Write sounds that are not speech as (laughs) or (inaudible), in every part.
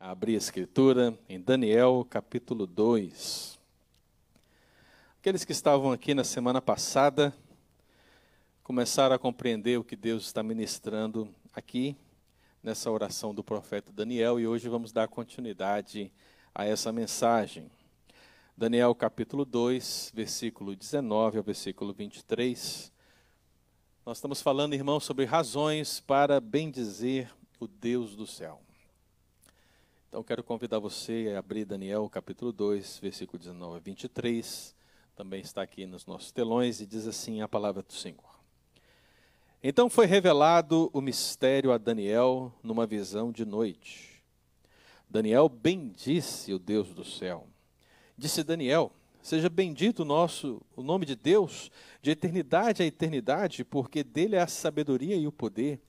abrir a escritura em Daniel capítulo 2. Aqueles que estavam aqui na semana passada começaram a compreender o que Deus está ministrando aqui nessa oração do profeta Daniel e hoje vamos dar continuidade a essa mensagem. Daniel capítulo 2, versículo 19 ao versículo 23. Nós estamos falando, irmãos, sobre razões para bendizer o Deus do céu. Então quero convidar você a abrir Daniel capítulo 2, versículo 19 a 23. Também está aqui nos nossos telões e diz assim a palavra do Senhor. Então foi revelado o mistério a Daniel numa visão de noite. Daniel bendisse o Deus do céu. Disse Daniel: Seja bendito o nosso o nome de Deus de eternidade a eternidade, porque dele é a sabedoria e o poder.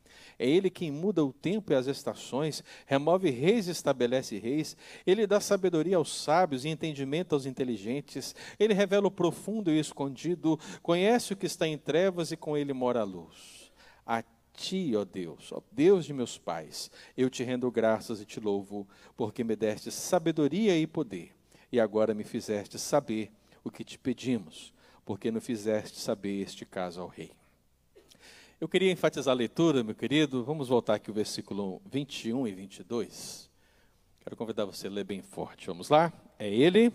É Ele quem muda o tempo e as estações, remove reis e estabelece reis. Ele dá sabedoria aos sábios e entendimento aos inteligentes. Ele revela o profundo e o escondido, conhece o que está em trevas e com ele mora a luz. A ti, ó Deus, ó Deus de meus pais, eu te rendo graças e te louvo, porque me deste sabedoria e poder, e agora me fizeste saber o que te pedimos, porque não fizeste saber este caso ao rei. Eu queria enfatizar a leitura, meu querido. Vamos voltar aqui o versículo 21 e 22. Quero convidar você a ler bem forte. Vamos lá? É ele.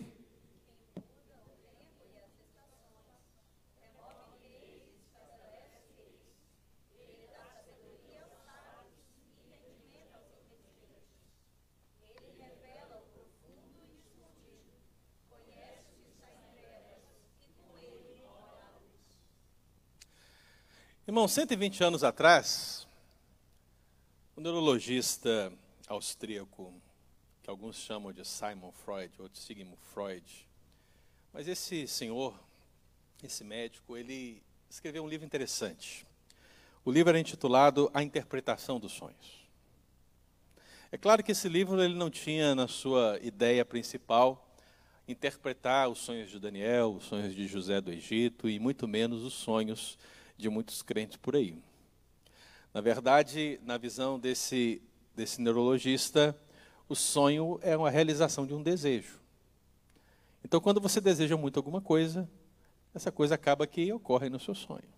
Irmão, 120 anos atrás, o neurologista austríaco, que alguns chamam de Simon Freud, outros Sigmund Freud, mas esse senhor, esse médico, ele escreveu um livro interessante. O livro era intitulado A Interpretação dos Sonhos. É claro que esse livro ele não tinha na sua ideia principal interpretar os sonhos de Daniel, os sonhos de José do Egito e muito menos os sonhos de muitos crentes por aí. Na verdade, na visão desse, desse neurologista, o sonho é uma realização de um desejo. Então, quando você deseja muito alguma coisa, essa coisa acaba que ocorre no seu sonho.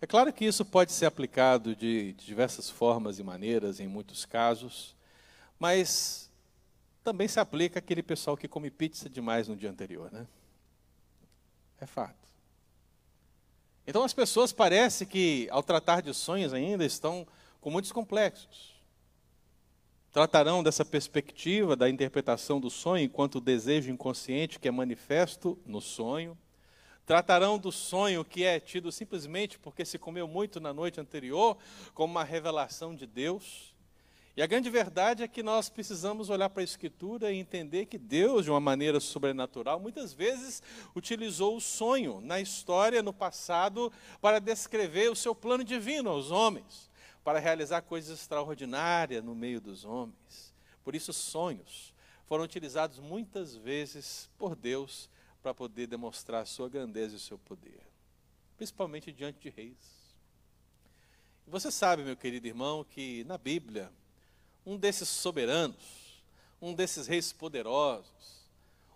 É claro que isso pode ser aplicado de, de diversas formas e maneiras, em muitos casos, mas também se aplica aquele pessoal que come pizza demais no dia anterior, né? É fato. Então as pessoas parece que, ao tratar de sonhos ainda, estão com muitos complexos. Tratarão dessa perspectiva da interpretação do sonho enquanto desejo inconsciente que é manifesto no sonho. Tratarão do sonho que é tido simplesmente porque se comeu muito na noite anterior, como uma revelação de Deus. E a grande verdade é que nós precisamos olhar para a Escritura e entender que Deus, de uma maneira sobrenatural, muitas vezes utilizou o sonho na história, no passado, para descrever o seu plano divino aos homens, para realizar coisas extraordinárias no meio dos homens. Por isso, sonhos foram utilizados muitas vezes por Deus para poder demonstrar a sua grandeza e o seu poder, principalmente diante de reis. Você sabe, meu querido irmão, que na Bíblia, um desses soberanos, um desses reis poderosos,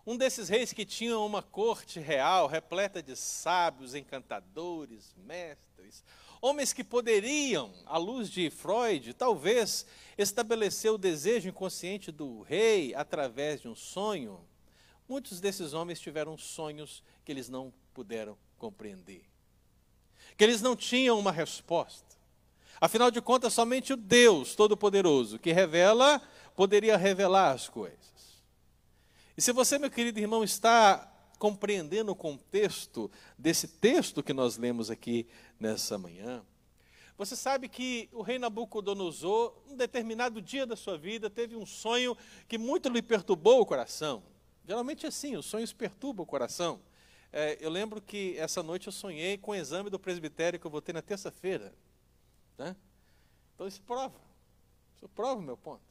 um desses reis que tinham uma corte real repleta de sábios, encantadores, mestres, homens que poderiam, à luz de Freud, talvez estabelecer o desejo inconsciente do rei através de um sonho. Muitos desses homens tiveram sonhos que eles não puderam compreender, que eles não tinham uma resposta. Afinal de contas, somente o Deus Todo-Poderoso que revela, poderia revelar as coisas. E se você, meu querido irmão, está compreendendo o contexto desse texto que nós lemos aqui nessa manhã, você sabe que o rei Nabucodonosor, um determinado dia da sua vida, teve um sonho que muito lhe perturbou o coração. Geralmente é assim, os sonhos perturbam o coração. É, eu lembro que essa noite eu sonhei com o exame do presbitério que eu vou ter na terça-feira. Né? Então isso prova. Isso prova o meu ponto.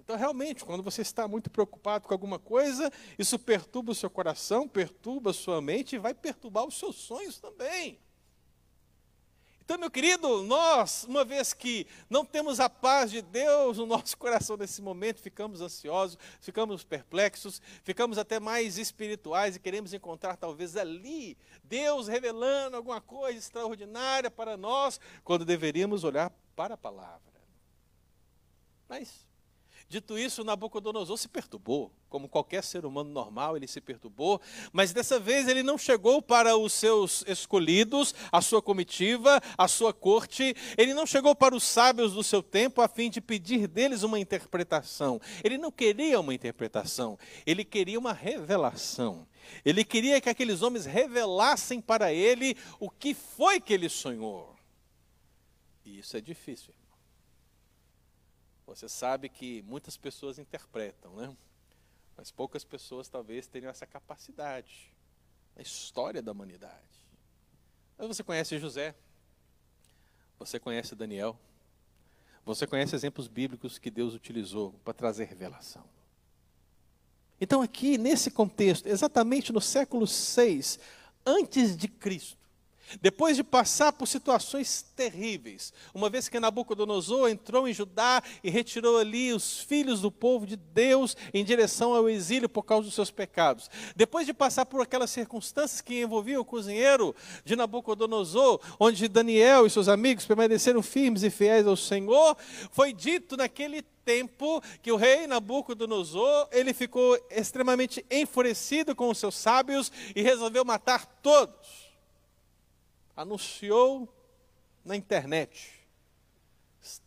Então, realmente, quando você está muito preocupado com alguma coisa, isso perturba o seu coração, perturba a sua mente e vai perturbar os seus sonhos também. Então, meu querido, nós, uma vez que não temos a paz de Deus no (laughs) nosso coração nesse momento, ficamos ansiosos, ficamos perplexos, ficamos até mais espirituais e queremos encontrar talvez ali Deus revelando alguma coisa extraordinária para nós, quando deveríamos olhar para a palavra. Mas Dito isso, Nabucodonosor se perturbou, como qualquer ser humano normal, ele se perturbou, mas dessa vez ele não chegou para os seus escolhidos, a sua comitiva, a sua corte, ele não chegou para os sábios do seu tempo a fim de pedir deles uma interpretação. Ele não queria uma interpretação, ele queria uma revelação. Ele queria que aqueles homens revelassem para ele o que foi que ele sonhou. E isso é difícil. Você sabe que muitas pessoas interpretam, né? Mas poucas pessoas talvez tenham essa capacidade. A história da humanidade. Mas você conhece José, você conhece Daniel, você conhece exemplos bíblicos que Deus utilizou para trazer revelação. Então, aqui, nesse contexto, exatamente no século 6 antes de Cristo, depois de passar por situações terríveis, uma vez que Nabucodonosor entrou em Judá e retirou ali os filhos do povo de Deus em direção ao exílio por causa dos seus pecados. Depois de passar por aquelas circunstâncias que envolviam o cozinheiro de Nabucodonosor, onde Daniel e seus amigos permaneceram firmes e fiéis ao Senhor, foi dito naquele tempo que o rei Nabucodonosor, ele ficou extremamente enfurecido com os seus sábios e resolveu matar todos anunciou na internet.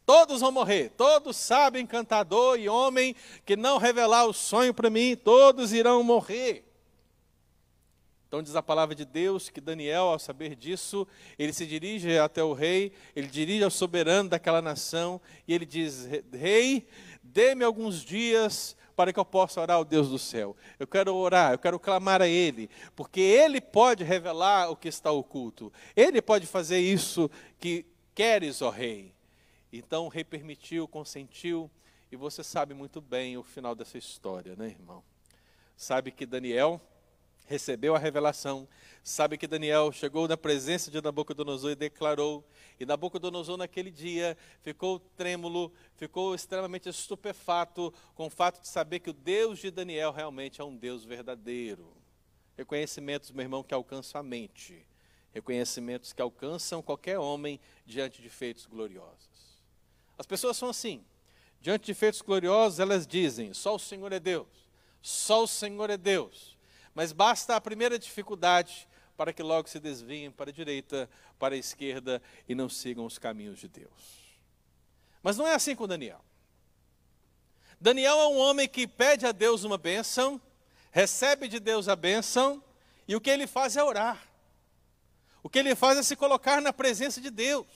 Todos vão morrer, todos sabem, encantador e homem, que não revelar o sonho para mim, todos irão morrer. Então diz a palavra de Deus que Daniel, ao saber disso, ele se dirige até o rei, ele dirige ao soberano daquela nação, e ele diz: Rei, dê-me alguns dias para que eu possa orar ao Deus do céu. Eu quero orar, eu quero clamar a Ele, porque Ele pode revelar o que está oculto. Ele pode fazer isso que queres, ó Rei. Então o rei permitiu, consentiu, e você sabe muito bem o final dessa história, né, irmão? Sabe que Daniel recebeu a revelação, sabe que Daniel chegou na presença de Nabucodonosor e declarou e Nabucodonosor, naquele dia, ficou trêmulo, ficou extremamente estupefato com o fato de saber que o Deus de Daniel realmente é um Deus verdadeiro. Reconhecimentos, meu irmão, que alcançam a mente. Reconhecimentos que alcançam qualquer homem diante de feitos gloriosos. As pessoas são assim. Diante de feitos gloriosos, elas dizem: só o Senhor é Deus. Só o Senhor é Deus. Mas basta a primeira dificuldade para que logo se desviem para a direita, para a esquerda e não sigam os caminhos de Deus. Mas não é assim com Daniel. Daniel é um homem que pede a Deus uma bênção, recebe de Deus a bênção, e o que ele faz é orar. O que ele faz é se colocar na presença de Deus.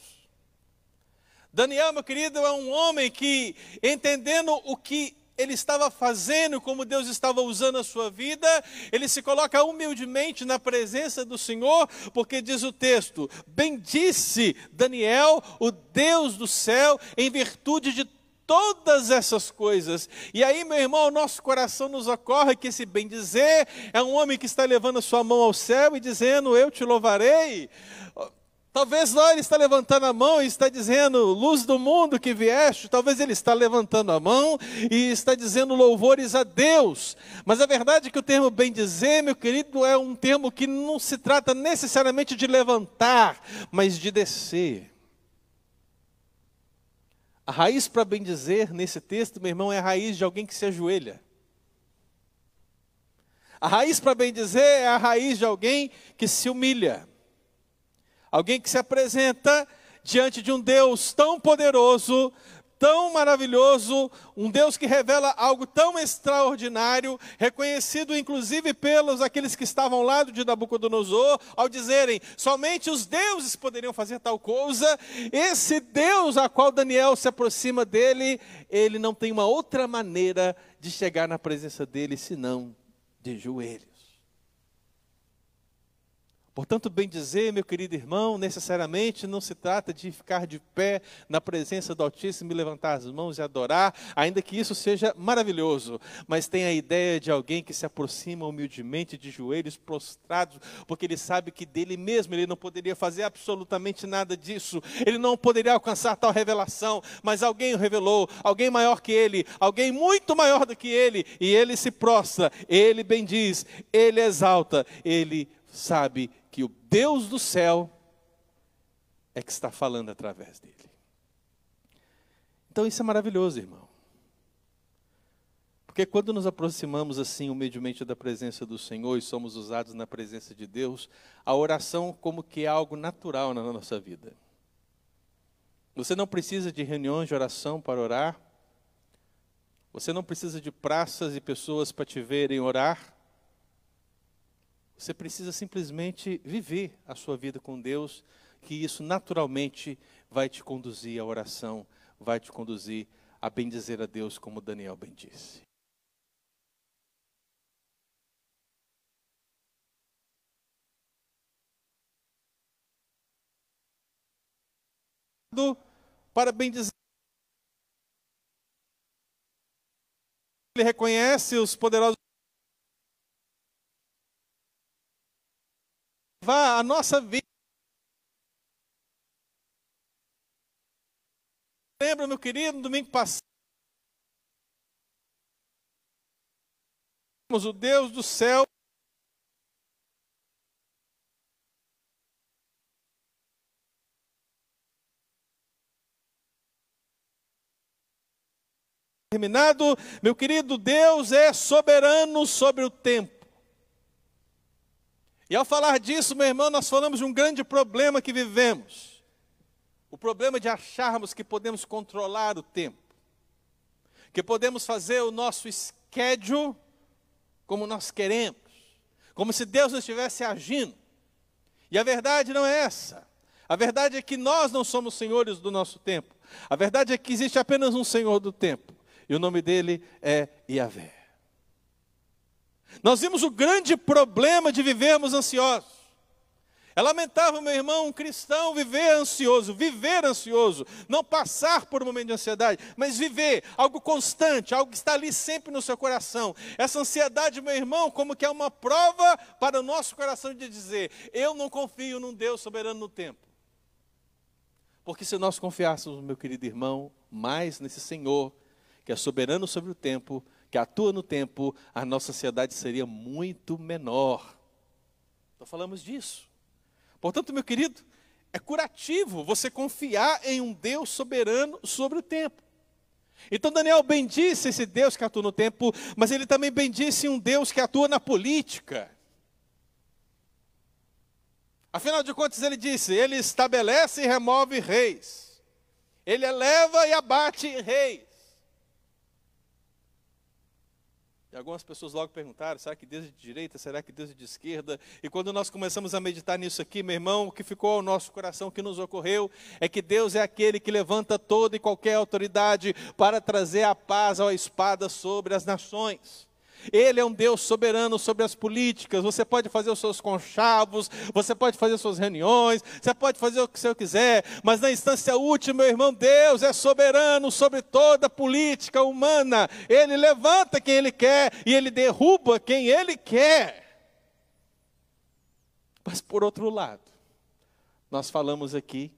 Daniel, meu querido, é um homem que, entendendo o que ele estava fazendo, como Deus estava usando a sua vida, ele se coloca humildemente na presença do Senhor, porque diz o texto: Bendisse Daniel, o Deus do céu, em virtude de todas essas coisas. E aí, meu irmão, nosso coração nos ocorre que esse bem dizer é um homem que está levando a sua mão ao céu e dizendo: Eu te louvarei. Talvez lá ele está levantando a mão e está dizendo, luz do mundo que vieste. Talvez ele está levantando a mão e está dizendo louvores a Deus. Mas a verdade é que o termo bem dizer, meu querido, é um termo que não se trata necessariamente de levantar, mas de descer. A raiz para bem dizer nesse texto, meu irmão, é a raiz de alguém que se ajoelha. A raiz para bem dizer é a raiz de alguém que se humilha. Alguém que se apresenta diante de um Deus tão poderoso, tão maravilhoso, um Deus que revela algo tão extraordinário, reconhecido inclusive pelos aqueles que estavam ao lado de Nabucodonosor, ao dizerem: somente os deuses poderiam fazer tal coisa. Esse Deus a qual Daniel se aproxima dele, ele não tem uma outra maneira de chegar na presença dele senão de joelhos. Portanto, bem dizer, meu querido irmão, necessariamente não se trata de ficar de pé na presença do Altíssimo e levantar as mãos e adorar, ainda que isso seja maravilhoso, mas tem a ideia de alguém que se aproxima humildemente de joelhos prostrados, porque ele sabe que dele mesmo ele não poderia fazer absolutamente nada disso, ele não poderia alcançar tal revelação, mas alguém o revelou, alguém maior que ele, alguém muito maior do que ele, e ele se prostra, ele bendiz, ele exalta, ele sabe que o Deus do céu é que está falando através dele. Então isso é maravilhoso, irmão. Porque quando nos aproximamos assim humildemente da presença do Senhor e somos usados na presença de Deus, a oração como que é algo natural na nossa vida. Você não precisa de reuniões de oração para orar. Você não precisa de praças e pessoas para te verem orar. Você precisa simplesmente viver a sua vida com Deus, que isso naturalmente vai te conduzir à oração, vai te conduzir a bendizer a Deus, como Daniel bendisse. Para bendizer. Ele reconhece os poderosos levar a nossa vida. Lembra, meu querido, no domingo passado, o Deus do céu terminado, meu querido, Deus é soberano sobre o tempo. E ao falar disso, meu irmão, nós falamos de um grande problema que vivemos. O problema de acharmos que podemos controlar o tempo. Que podemos fazer o nosso schedule como nós queremos. Como se Deus não estivesse agindo. E a verdade não é essa. A verdade é que nós não somos senhores do nosso tempo. A verdade é que existe apenas um Senhor do tempo. E o nome dele é Yahvé. Nós vimos o grande problema de vivermos ansiosos. É lamentável, meu irmão, um cristão viver ansioso, viver ansioso, não passar por um momento de ansiedade, mas viver algo constante, algo que está ali sempre no seu coração. Essa ansiedade, meu irmão, como que é uma prova para o nosso coração de dizer: eu não confio num Deus soberano no tempo. Porque se nós confiássemos, meu querido irmão, mais nesse Senhor, que é soberano sobre o tempo, que atua no tempo, a nossa ansiedade seria muito menor. Então falamos disso. Portanto, meu querido, é curativo você confiar em um Deus soberano sobre o tempo. Então Daniel bendisse esse Deus que atua no tempo, mas ele também bendisse um Deus que atua na política. Afinal de contas, ele disse: Ele estabelece e remove reis, ele eleva e abate reis. E algumas pessoas logo perguntaram: será que Deus é de direita? Será que Deus é de esquerda? E quando nós começamos a meditar nisso aqui, meu irmão, o que ficou ao nosso coração, o que nos ocorreu, é que Deus é aquele que levanta toda e qualquer autoridade para trazer a paz à espada sobre as nações. Ele é um Deus soberano sobre as políticas. Você pode fazer os seus conchavos, você pode fazer suas reuniões, você pode fazer o que você quiser, mas na instância última, meu irmão, Deus é soberano sobre toda a política humana. Ele levanta quem ele quer e ele derruba quem ele quer. Mas por outro lado, nós falamos aqui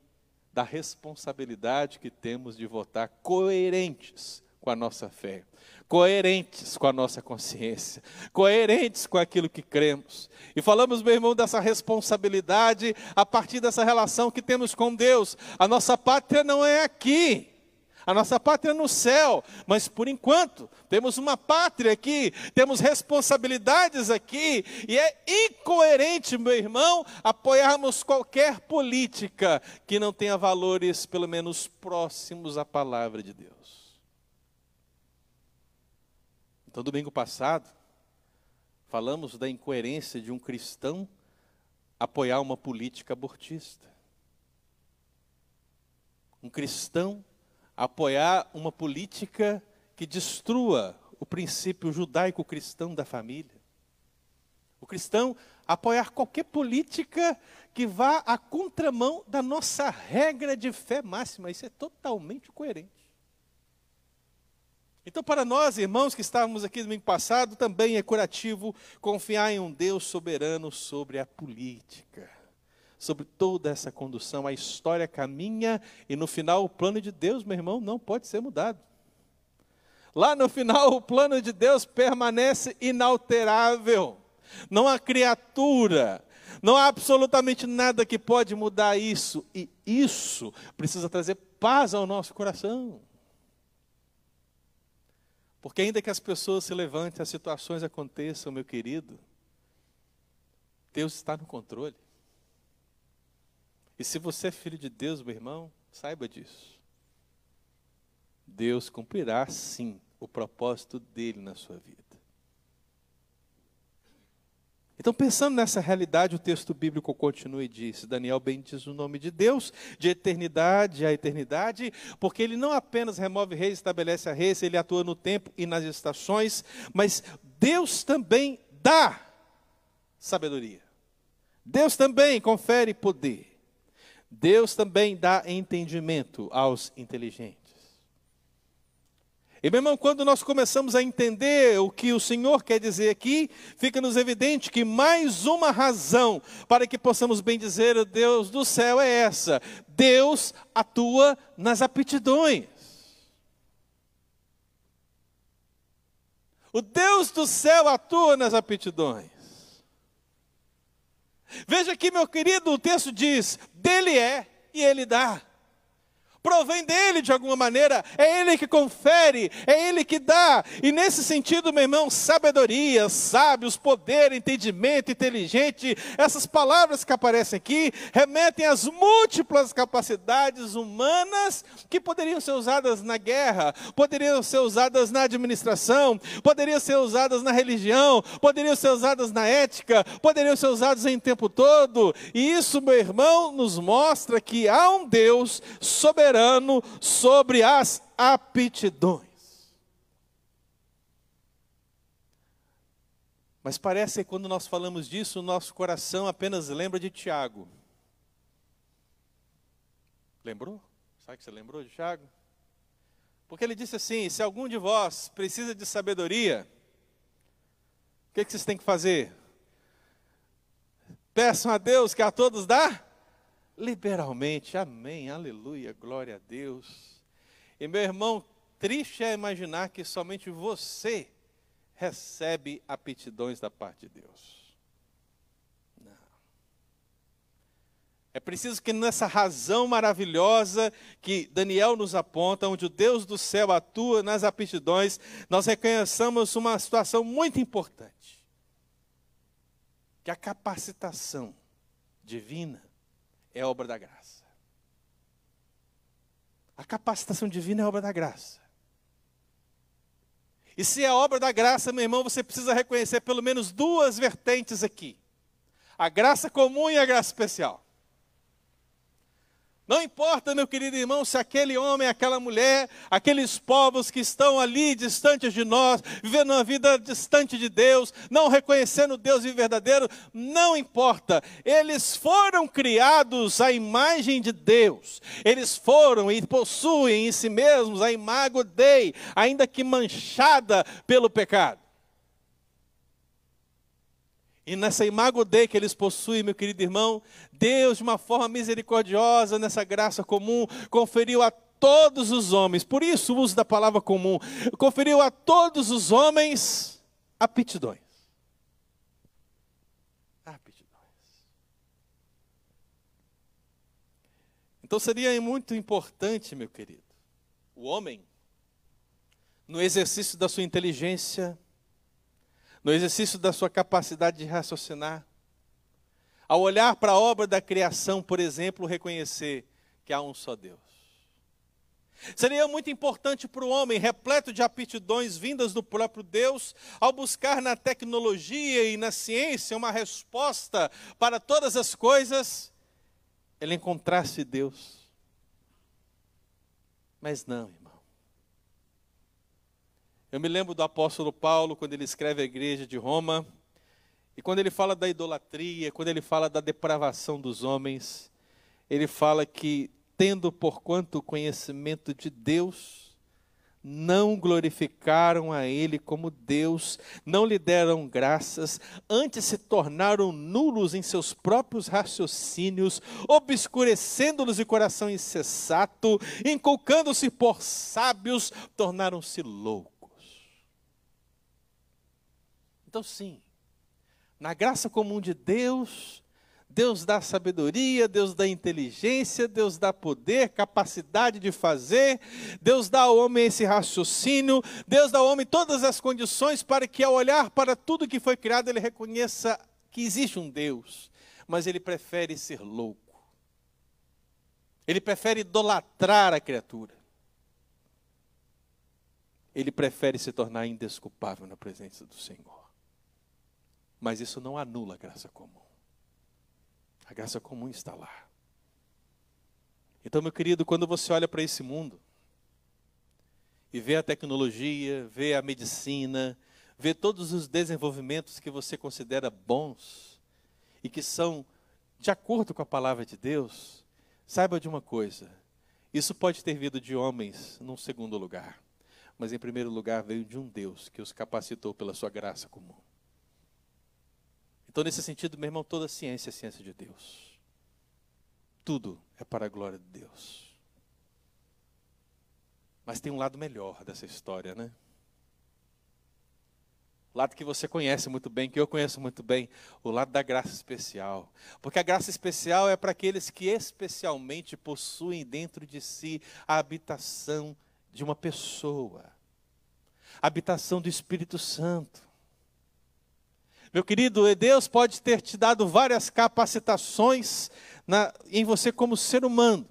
da responsabilidade que temos de votar coerentes com a nossa fé coerentes com a nossa consciência, coerentes com aquilo que cremos. E falamos, meu irmão, dessa responsabilidade a partir dessa relação que temos com Deus. A nossa pátria não é aqui. A nossa pátria é no céu, mas por enquanto temos uma pátria aqui, temos responsabilidades aqui, e é incoerente, meu irmão, apoiarmos qualquer política que não tenha valores, pelo menos próximos à palavra de Deus. Então, domingo passado, falamos da incoerência de um cristão apoiar uma política abortista. Um cristão apoiar uma política que destrua o princípio judaico-cristão da família. cristão apoiar qualquer política que vá à contramão da nossa regra de fé máxima. Isso é totalmente coerente. Então, para nós, irmãos que estávamos aqui no domingo passado, também é curativo confiar em um Deus soberano sobre a política, sobre toda essa condução. A história caminha e no final o plano de Deus, meu irmão, não pode ser mudado. Lá no final, o plano de Deus permanece inalterável. Não há criatura, não há absolutamente nada que pode mudar isso. E isso precisa trazer paz ao nosso coração. Porque ainda que as pessoas se levantem, as situações aconteçam, meu querido, Deus está no controle. E se você é filho de Deus, meu irmão, saiba disso. Deus cumprirá sim o propósito dele na sua vida. Então, pensando nessa realidade, o texto bíblico continua e diz: Daniel bem diz o nome de Deus, de eternidade a eternidade, porque ele não apenas remove reis, estabelece a reis, ele atua no tempo e nas estações, mas Deus também dá sabedoria. Deus também confere poder. Deus também dá entendimento aos inteligentes. E meu irmão, quando nós começamos a entender o que o Senhor quer dizer aqui, fica-nos evidente que mais uma razão para que possamos bem dizer o Deus do céu é essa: Deus atua nas aptidões. O Deus do céu atua nas aptidões. Veja aqui, meu querido, o texto diz: dele é e ele dá provém dele de alguma maneira, é ele que confere, é ele que dá. E nesse sentido, meu irmão, sabedoria, sábios, poder, entendimento, inteligente, essas palavras que aparecem aqui remetem às múltiplas capacidades humanas que poderiam ser usadas na guerra, poderiam ser usadas na administração, poderiam ser usadas na religião, poderiam ser usadas na ética, poderiam ser usadas em tempo todo. E isso, meu irmão, nos mostra que há um Deus soberano soberano sobre as aptidões. Mas parece que quando nós falamos disso, o nosso coração apenas lembra de Tiago. Lembrou? Sabe que você lembrou de Tiago? Porque ele disse assim: se algum de vós precisa de sabedoria, o que, que vocês têm que fazer? Peçam a Deus que a todos dá liberalmente. Amém, aleluia, glória a Deus. E meu irmão, triste é imaginar que somente você recebe aptidões da parte de Deus. Não. É preciso que nessa razão maravilhosa que Daniel nos aponta, onde o Deus do céu atua nas aptidões, nós reconheçamos uma situação muito importante. Que a capacitação divina é obra da graça. A capacitação divina é obra da graça. E se é obra da graça, meu irmão, você precisa reconhecer pelo menos duas vertentes aqui: a graça comum e a graça especial. Não importa, meu querido irmão, se aquele homem, aquela mulher, aqueles povos que estão ali distantes de nós, vivendo uma vida distante de Deus, não reconhecendo Deus verdadeiro, não importa. Eles foram criados à imagem de Deus. Eles foram e possuem em si mesmos a imagem Dei, ainda que manchada pelo pecado. E nessa imago Dei que eles possuem, meu querido irmão, Deus, de uma forma misericordiosa, nessa graça comum, conferiu a todos os homens, por isso o uso da palavra comum, conferiu a todos os homens aptidões. Aptidões. Então seria muito importante, meu querido, o homem, no exercício da sua inteligência, no exercício da sua capacidade de raciocinar. Ao olhar para a obra da criação, por exemplo, reconhecer que há um só Deus. Seria muito importante para o homem, repleto de aptidões vindas do próprio Deus, ao buscar na tecnologia e na ciência uma resposta para todas as coisas, ele encontrasse Deus. Mas não, eu me lembro do apóstolo Paulo, quando ele escreve à igreja de Roma, E quando ele fala da idolatria, quando ele fala da depravação dos homens, ele fala que, tendo por quanto conhecimento de Deus, não glorificaram a Ele como Deus, não lhe deram graças, antes se tornaram nulos em seus próprios raciocínios, obscurecendo-nos de coração insensato, inculcando-se por sábios, tornaram-se loucos. Então, sim, na graça comum de Deus, Deus dá sabedoria, Deus dá inteligência, Deus dá poder, capacidade de fazer, Deus dá ao homem esse raciocínio, Deus dá ao homem todas as condições para que, ao olhar para tudo que foi criado, ele reconheça que existe um Deus, mas ele prefere ser louco. Ele prefere idolatrar a criatura. Ele prefere se tornar indesculpável na presença do Senhor. Mas isso não anula a graça comum. A graça comum está lá. Então, meu querido, quando você olha para esse mundo e vê a tecnologia, vê a medicina, vê todos os desenvolvimentos que você considera bons e que são de acordo com a palavra de Deus, saiba de uma coisa: isso pode ter vindo de homens num segundo lugar, mas em primeiro lugar veio de um Deus que os capacitou pela sua graça comum. Então, nesse sentido, meu irmão, toda ciência é ciência de Deus. Tudo é para a glória de Deus. Mas tem um lado melhor dessa história, né? O lado que você conhece muito bem, que eu conheço muito bem, o lado da graça especial. Porque a graça especial é para aqueles que especialmente possuem dentro de si a habitação de uma pessoa, a habitação do Espírito Santo. Meu querido, Deus pode ter te dado várias capacitações na, em você como ser humano.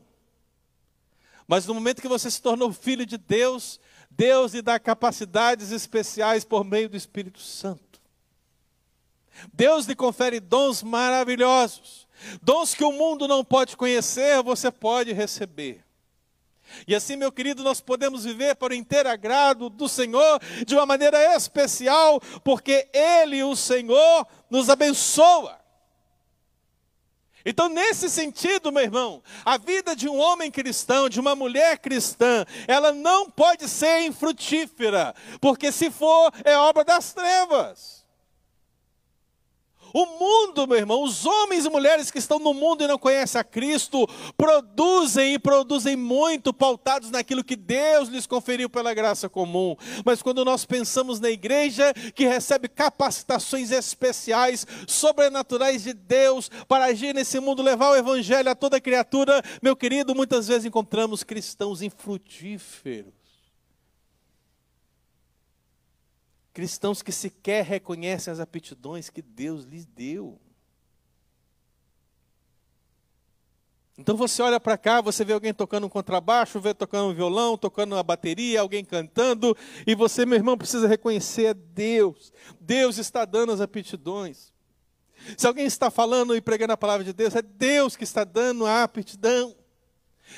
Mas no momento que você se tornou filho de Deus, Deus lhe dá capacidades especiais por meio do Espírito Santo. Deus lhe confere dons maravilhosos. Dons que o mundo não pode conhecer, você pode receber. E assim, meu querido, nós podemos viver para o inteiro agrado do Senhor de uma maneira especial, porque Ele, o Senhor, nos abençoa. Então, nesse sentido, meu irmão, a vida de um homem cristão, de uma mulher cristã, ela não pode ser infrutífera, porque se for, é obra das trevas. O mundo, meu irmão, os homens e mulheres que estão no mundo e não conhecem a Cristo, produzem e produzem muito pautados naquilo que Deus lhes conferiu pela graça comum. Mas quando nós pensamos na igreja que recebe capacitações especiais, sobrenaturais de Deus para agir nesse mundo, levar o evangelho a toda criatura, meu querido, muitas vezes encontramos cristãos infrutíferos Cristãos que sequer reconhecem as aptidões que Deus lhes deu. Então você olha para cá, você vê alguém tocando um contrabaixo, vê tocando um violão, tocando uma bateria, alguém cantando, e você, meu irmão, precisa reconhecer a Deus. Deus está dando as aptidões. Se alguém está falando e pregando a palavra de Deus, é Deus que está dando a aptidão.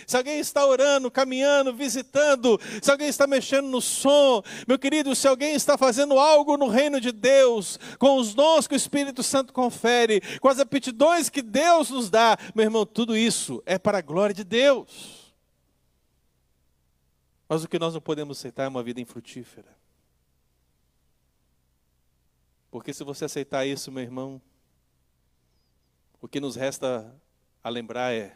Se alguém está orando, caminhando, visitando, se alguém está mexendo no som, meu querido, se alguém está fazendo algo no reino de Deus, com os dons que o Espírito Santo confere, com as aptidões que Deus nos dá, meu irmão, tudo isso é para a glória de Deus. Mas o que nós não podemos aceitar é uma vida infrutífera. Porque se você aceitar isso, meu irmão, o que nos resta a lembrar é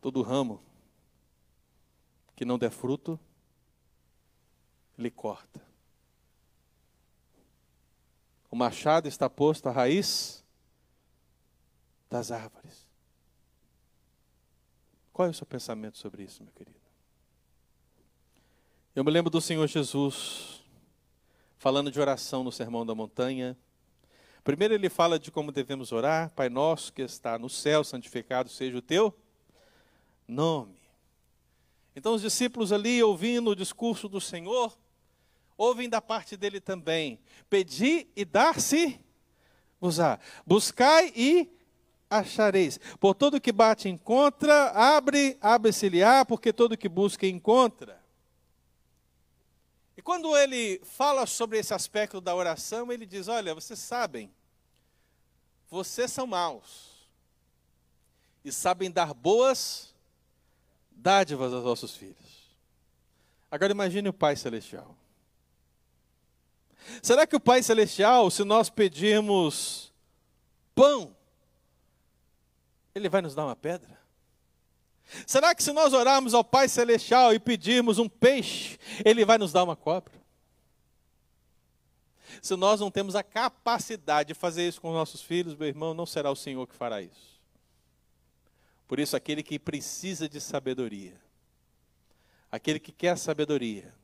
Todo ramo que não der fruto, ele corta. O machado está posto à raiz das árvores. Qual é o seu pensamento sobre isso, meu querido? Eu me lembro do Senhor Jesus falando de oração no Sermão da Montanha. Primeiro ele fala de como devemos orar, Pai nosso que está no céu, santificado seja o teu nome. Então os discípulos ali, ouvindo o discurso do Senhor, ouvem da parte dele também: Pedi e dar-se usar. Buscai e achareis. Por todo que bate encontra, abre, abre-se-lhe-á, porque todo que busca encontra. E quando ele fala sobre esse aspecto da oração, ele diz: Olha, vocês sabem, vocês são maus e sabem dar boas dádivas aos vossos filhos. Agora imagine o Pai Celestial. Será que o Pai Celestial, se nós pedirmos pão, Ele vai nos dar uma pedra? Será que se nós orarmos ao Pai Celestial e pedirmos um peixe, Ele vai nos dar uma cobra? Se nós não temos a capacidade de fazer isso com nossos filhos, meu irmão, não será o Senhor que fará isso. Por isso, aquele que precisa de sabedoria, aquele que quer sabedoria,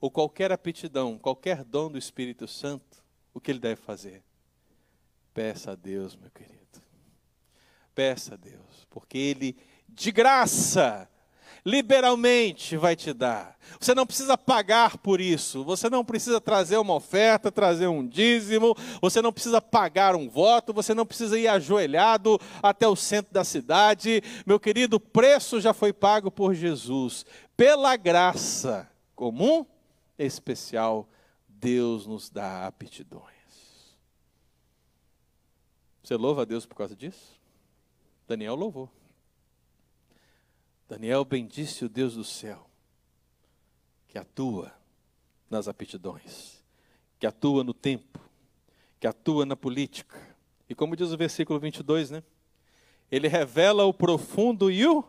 ou qualquer aptidão, qualquer dom do Espírito Santo, o que ele deve fazer? Peça a Deus, meu querido. Peça a Deus, porque Ele de graça, liberalmente vai te dar. Você não precisa pagar por isso. Você não precisa trazer uma oferta, trazer um dízimo. Você não precisa pagar um voto. Você não precisa ir ajoelhado até o centro da cidade. Meu querido, o preço já foi pago por Jesus. Pela graça comum especial, Deus nos dá aptidões. Você louva a Deus por causa disso? Daniel louvou. Daniel bendisse o Deus do céu, que atua nas aptidões, que atua no tempo, que atua na política. E como diz o versículo 22, né? Ele revela o profundo e o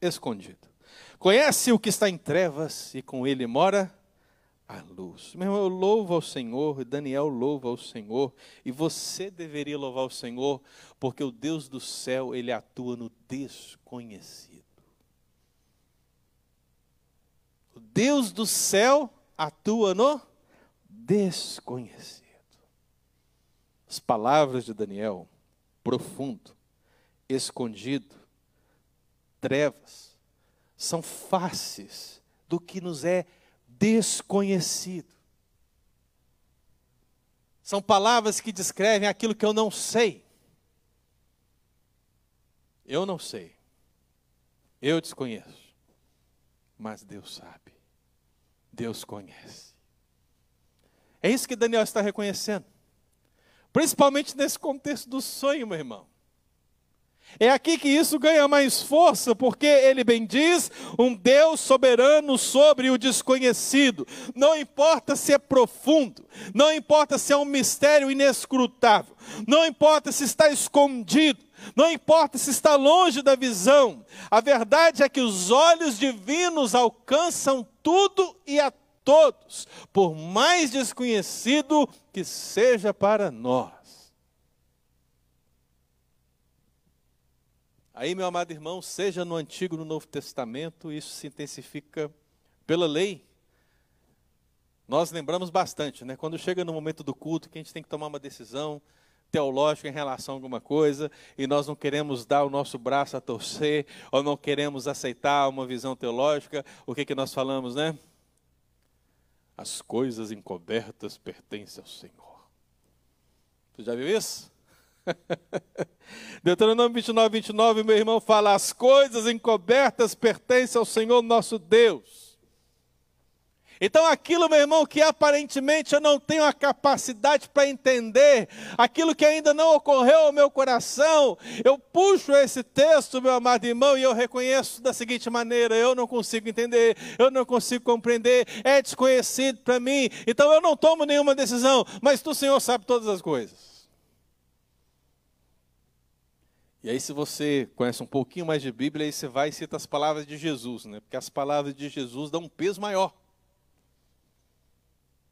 escondido. Conhece o que está em trevas e com ele mora a luz. Meu irmão, eu louvo ao Senhor, Daniel louva ao Senhor, e você deveria louvar o Senhor, porque o Deus do céu, ele atua no desconhecido. Deus do céu atua no desconhecido. As palavras de Daniel, profundo, escondido, trevas, são faces do que nos é desconhecido. São palavras que descrevem aquilo que eu não sei. Eu não sei. Eu desconheço. Mas Deus sabe. Deus conhece. É isso que Daniel está reconhecendo. Principalmente nesse contexto do sonho, meu irmão. É aqui que isso ganha mais força, porque ele bendiz um Deus soberano sobre o desconhecido. Não importa se é profundo, não importa se é um mistério inescrutável, não importa se está escondido, não importa se está longe da visão. A verdade é que os olhos divinos alcançam tudo e a todos, por mais desconhecido que seja para nós. Aí, meu amado irmão, seja no Antigo ou no Novo Testamento, isso se intensifica pela lei. Nós lembramos bastante, né? Quando chega no momento do culto, que a gente tem que tomar uma decisão, teológico em relação a alguma coisa e nós não queremos dar o nosso braço a torcer ou não queremos aceitar uma visão teológica, o que, que nós falamos, né? As coisas encobertas pertencem ao Senhor. Você já viu isso? (laughs) Deuteronômio 29, 29, meu irmão fala: As coisas encobertas pertencem ao Senhor nosso Deus. Então, aquilo, meu irmão, que aparentemente eu não tenho a capacidade para entender, aquilo que ainda não ocorreu ao meu coração, eu puxo esse texto, meu amado irmão, e eu reconheço da seguinte maneira: eu não consigo entender, eu não consigo compreender, é desconhecido para mim, então eu não tomo nenhuma decisão, mas tu, Senhor, sabe todas as coisas. E aí, se você conhece um pouquinho mais de Bíblia, aí você vai e cita as palavras de Jesus, né? Porque as palavras de Jesus dão um peso maior.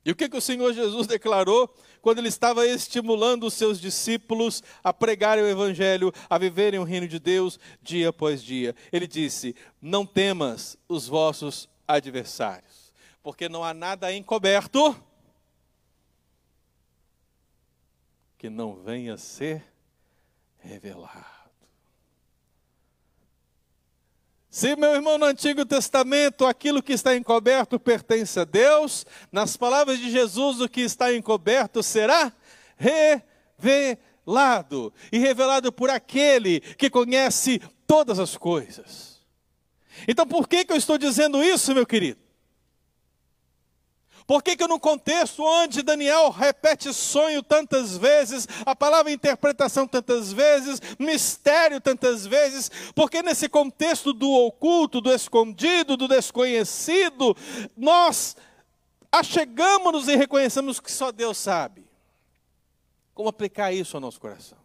E o que, que o Senhor Jesus declarou quando ele estava estimulando os seus discípulos a pregarem o Evangelho, a viverem o reino de Deus dia após dia? Ele disse: Não temas os vossos adversários, porque não há nada encoberto que não venha a ser revelado. Se, meu irmão, no Antigo Testamento aquilo que está encoberto pertence a Deus, nas palavras de Jesus, o que está encoberto será revelado e revelado por aquele que conhece todas as coisas. Então, por que, que eu estou dizendo isso, meu querido? Por que, que num contexto onde Daniel repete sonho tantas vezes, a palavra interpretação tantas vezes, mistério tantas vezes, porque nesse contexto do oculto, do escondido, do desconhecido, nós achegamos-nos e reconhecemos que só Deus sabe. Como aplicar isso ao nosso coração?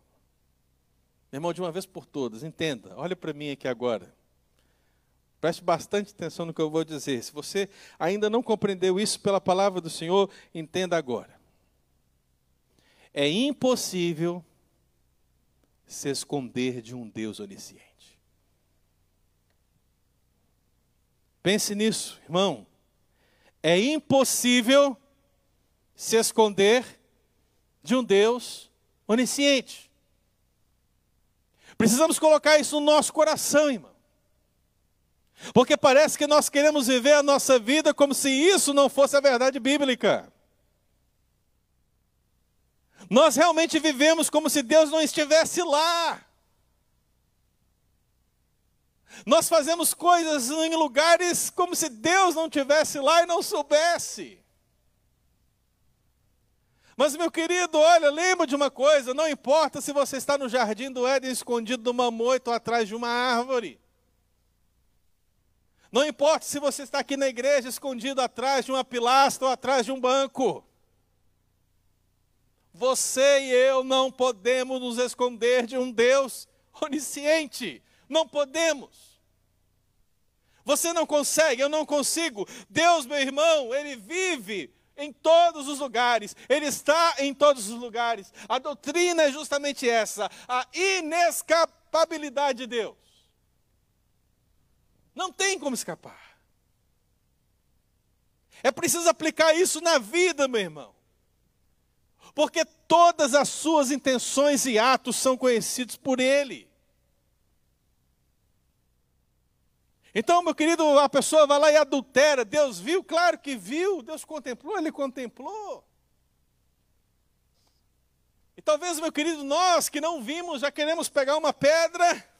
Meu irmão, de uma vez por todas, entenda, olha para mim aqui agora. Preste bastante atenção no que eu vou dizer. Se você ainda não compreendeu isso pela palavra do Senhor, entenda agora. É impossível se esconder de um Deus onisciente. Pense nisso, irmão. É impossível se esconder de um Deus onisciente. Precisamos colocar isso no nosso coração, irmão. Porque parece que nós queremos viver a nossa vida como se isso não fosse a verdade bíblica. Nós realmente vivemos como se Deus não estivesse lá. Nós fazemos coisas em lugares como se Deus não estivesse lá e não soubesse. Mas, meu querido, olha, lembra de uma coisa: não importa se você está no jardim do Éden escondido numa moita ou atrás de uma árvore. Não importa se você está aqui na igreja escondido atrás de uma pilastra ou atrás de um banco. Você e eu não podemos nos esconder de um Deus onisciente. Não podemos. Você não consegue, eu não consigo. Deus, meu irmão, ele vive em todos os lugares, ele está em todos os lugares. A doutrina é justamente essa, a inescapabilidade de Deus. Não tem como escapar. É preciso aplicar isso na vida, meu irmão. Porque todas as suas intenções e atos são conhecidos por Ele. Então, meu querido, a pessoa vai lá e adultera. Deus viu? Claro que viu. Deus contemplou, Ele contemplou. E talvez, meu querido, nós que não vimos, já queremos pegar uma pedra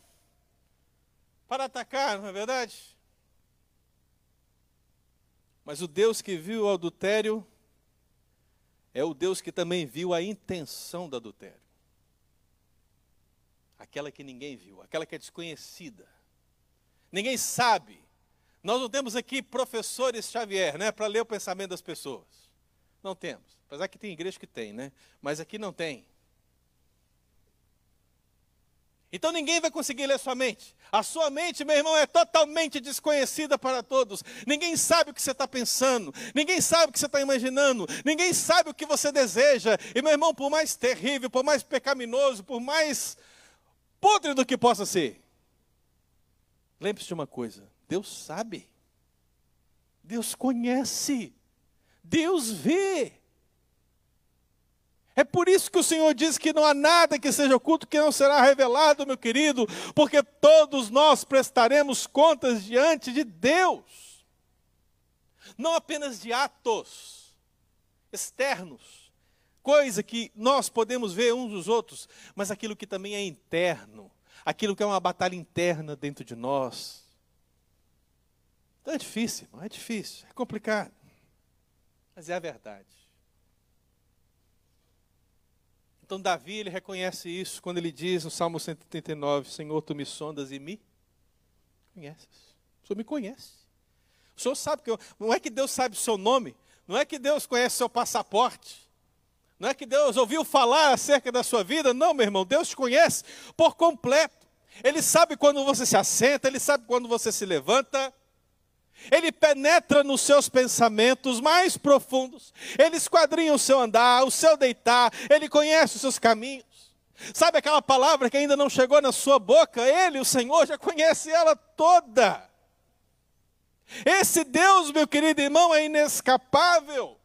para atacar, não é verdade? Mas o Deus que viu o adultério é o Deus que também viu a intenção do adultério. Aquela que ninguém viu, aquela que é desconhecida. Ninguém sabe. Nós não temos aqui professores Xavier, né, para ler o pensamento das pessoas. Não temos. Apesar que tem igreja que tem, né? Mas aqui não tem. Então ninguém vai conseguir ler sua mente. A sua mente, meu irmão, é totalmente desconhecida para todos. Ninguém sabe o que você está pensando. Ninguém sabe o que você está imaginando. Ninguém sabe o que você deseja. E, meu irmão, por mais terrível, por mais pecaminoso, por mais podre do que possa ser, lembre-se de uma coisa: Deus sabe. Deus conhece. Deus vê. É por isso que o Senhor diz que não há nada que seja oculto que não será revelado, meu querido, porque todos nós prestaremos contas diante de Deus. Não apenas de atos externos, coisa que nós podemos ver uns dos outros, mas aquilo que também é interno, aquilo que é uma batalha interna dentro de nós. Então é difícil, é difícil, é complicado, mas é a verdade. Então Davi, ele reconhece isso quando ele diz no Salmo 139, Senhor, tu me sondas e me conheces. O Senhor me conhece. O Senhor sabe que eu, não é que Deus sabe o seu nome, não é que Deus conhece o seu passaporte, não é que Deus ouviu falar acerca da sua vida, não, meu irmão, Deus te conhece por completo. Ele sabe quando você se assenta, ele sabe quando você se levanta, ele penetra nos seus pensamentos mais profundos, ele esquadrinha o seu andar, o seu deitar, ele conhece os seus caminhos. Sabe aquela palavra que ainda não chegou na sua boca? Ele, o Senhor, já conhece ela toda. Esse Deus, meu querido irmão, é inescapável.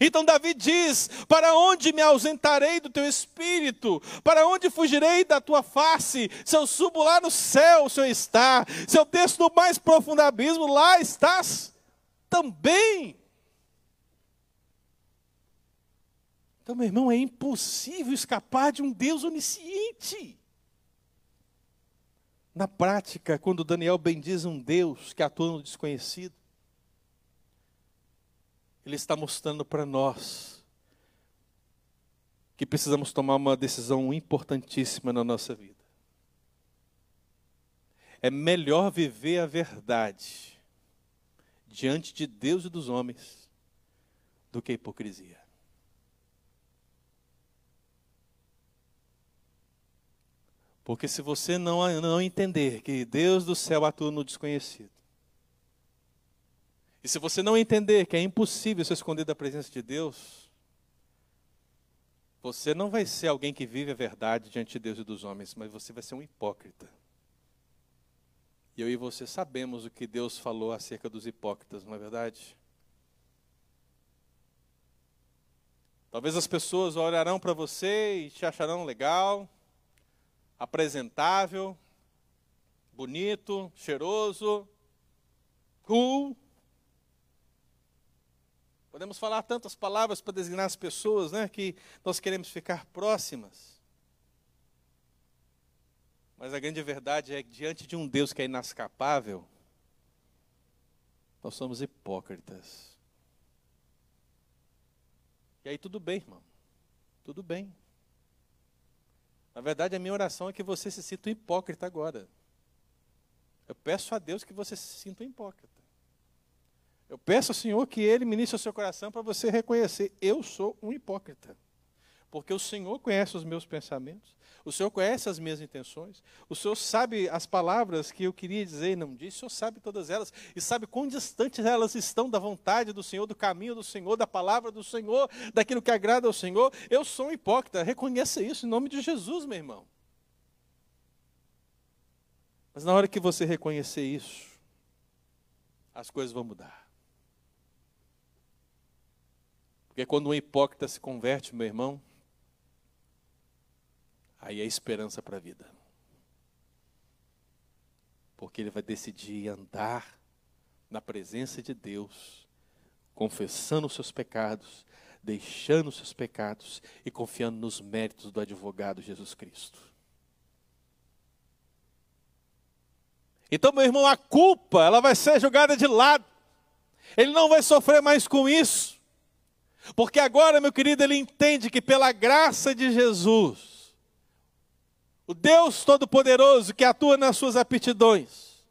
Então Davi diz: Para onde me ausentarei do teu espírito? Para onde fugirei da tua face? Se eu subo lá no céu, o Senhor está. Se eu desço no mais profundo abismo, lá estás também. Então, meu irmão, é impossível escapar de um Deus onisciente. Na prática, quando Daniel bendiz um Deus que atua no desconhecido, Ele está mostrando para nós que precisamos tomar uma decisão importantíssima na nossa vida. É melhor viver a verdade diante de Deus e dos homens do que a hipocrisia. Porque se você não, não entender que Deus do céu atua no desconhecido, e se você não entender que é impossível se esconder da presença de Deus, você não vai ser alguém que vive a verdade diante de Deus e dos homens, mas você vai ser um hipócrita. E eu e você sabemos o que Deus falou acerca dos hipócritas, não é verdade? Talvez as pessoas olharão para você e te acharão legal, apresentável, bonito, cheiroso, cool. Podemos falar tantas palavras para designar as pessoas, né, que nós queremos ficar próximas. Mas a grande verdade é que diante de um Deus que é inescapável, nós somos hipócritas. E aí tudo bem, irmão. Tudo bem. Na verdade, a minha oração é que você se sinta um hipócrita agora. Eu peço a Deus que você se sinta um hipócrita. Eu peço ao Senhor que Ele ministre o seu coração para você reconhecer: eu sou um hipócrita. Porque o Senhor conhece os meus pensamentos, o Senhor conhece as minhas intenções, o Senhor sabe as palavras que eu queria dizer e não disse, o Senhor sabe todas elas, e sabe quão distantes elas estão da vontade do Senhor, do caminho do Senhor, da palavra do Senhor, daquilo que agrada ao Senhor. Eu sou um hipócrita, reconheça isso em nome de Jesus, meu irmão. Mas na hora que você reconhecer isso, as coisas vão mudar. Porque quando um hipócrita se converte, meu irmão, aí é esperança para a vida. Porque ele vai decidir andar na presença de Deus, confessando os seus pecados, deixando os seus pecados e confiando nos méritos do advogado Jesus Cristo. Então, meu irmão, a culpa, ela vai ser jogada de lado. Ele não vai sofrer mais com isso. Porque agora, meu querido, ele entende que pela graça de Jesus, o Deus Todo-Poderoso que atua nas suas aptidões,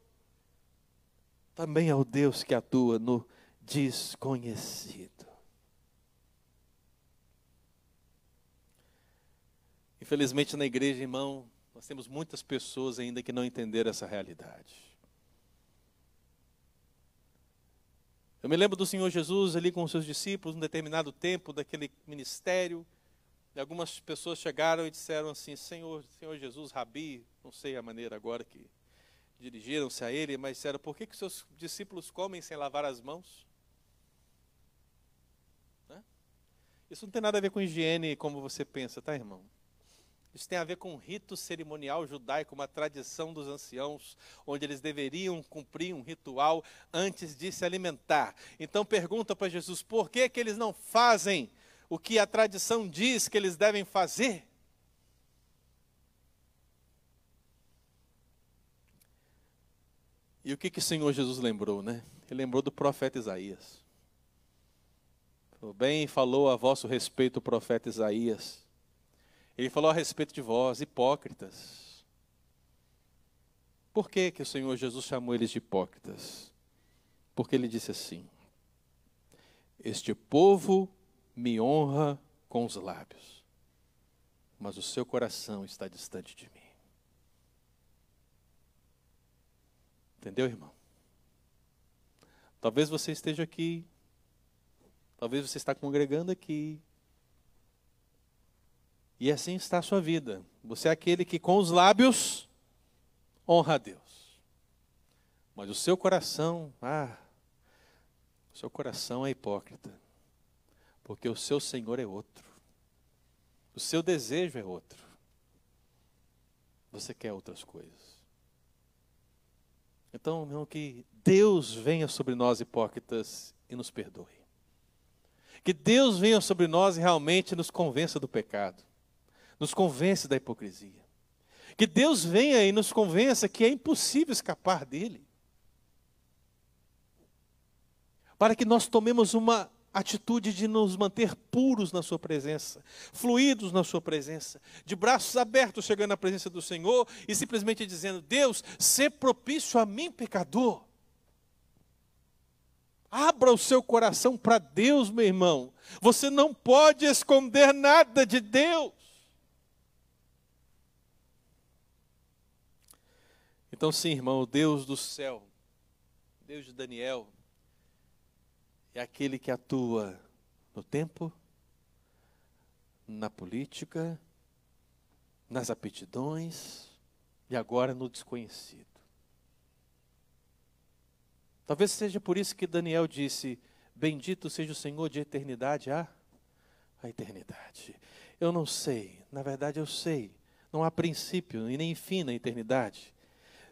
também é o Deus que atua no desconhecido. Infelizmente, na igreja, irmão, nós temos muitas pessoas ainda que não entenderam essa realidade. Eu me lembro do Senhor Jesus ali com os seus discípulos, um determinado tempo daquele ministério. E algumas pessoas chegaram e disseram assim: Senhor, Senhor Jesus, Rabi, não sei a maneira agora que dirigiram-se a ele, mas disseram: Por que, que seus discípulos comem sem lavar as mãos? Né? Isso não tem nada a ver com higiene como você pensa, tá, irmão? Isso tem a ver com um rito cerimonial judaico, uma tradição dos anciãos, onde eles deveriam cumprir um ritual antes de se alimentar. Então pergunta para Jesus: por que, que eles não fazem o que a tradição diz que eles devem fazer. E o que, que o Senhor Jesus lembrou, né? Ele lembrou do profeta Isaías. Bem falou a vosso respeito o profeta Isaías. Ele falou a respeito de vós, hipócritas. Por que, que o Senhor Jesus chamou eles de hipócritas? Porque ele disse assim: Este povo me honra com os lábios, mas o seu coração está distante de mim. Entendeu, irmão? Talvez você esteja aqui, talvez você está congregando aqui, e assim está a sua vida. Você é aquele que com os lábios honra a Deus. Mas o seu coração, ah, o seu coração é hipócrita. Porque o seu Senhor é outro. O seu desejo é outro. Você quer outras coisas. Então, meu, que Deus venha sobre nós hipócritas e nos perdoe. Que Deus venha sobre nós e realmente nos convença do pecado. Nos convença da hipocrisia. Que Deus venha e nos convença que é impossível escapar dele. Para que nós tomemos uma atitude de nos manter puros na Sua presença, fluidos na Sua presença, de braços abertos chegando na presença do Senhor e simplesmente dizendo: Deus, ser propício a mim, pecador. Abra o seu coração para Deus, meu irmão. Você não pode esconder nada de Deus. Então, sim, irmão, o Deus do céu, Deus de Daniel, é aquele que atua no tempo, na política, nas aptidões e agora no desconhecido. Talvez seja por isso que Daniel disse: Bendito seja o Senhor de eternidade a, a eternidade. Eu não sei, na verdade eu sei, não há princípio e nem fim na eternidade.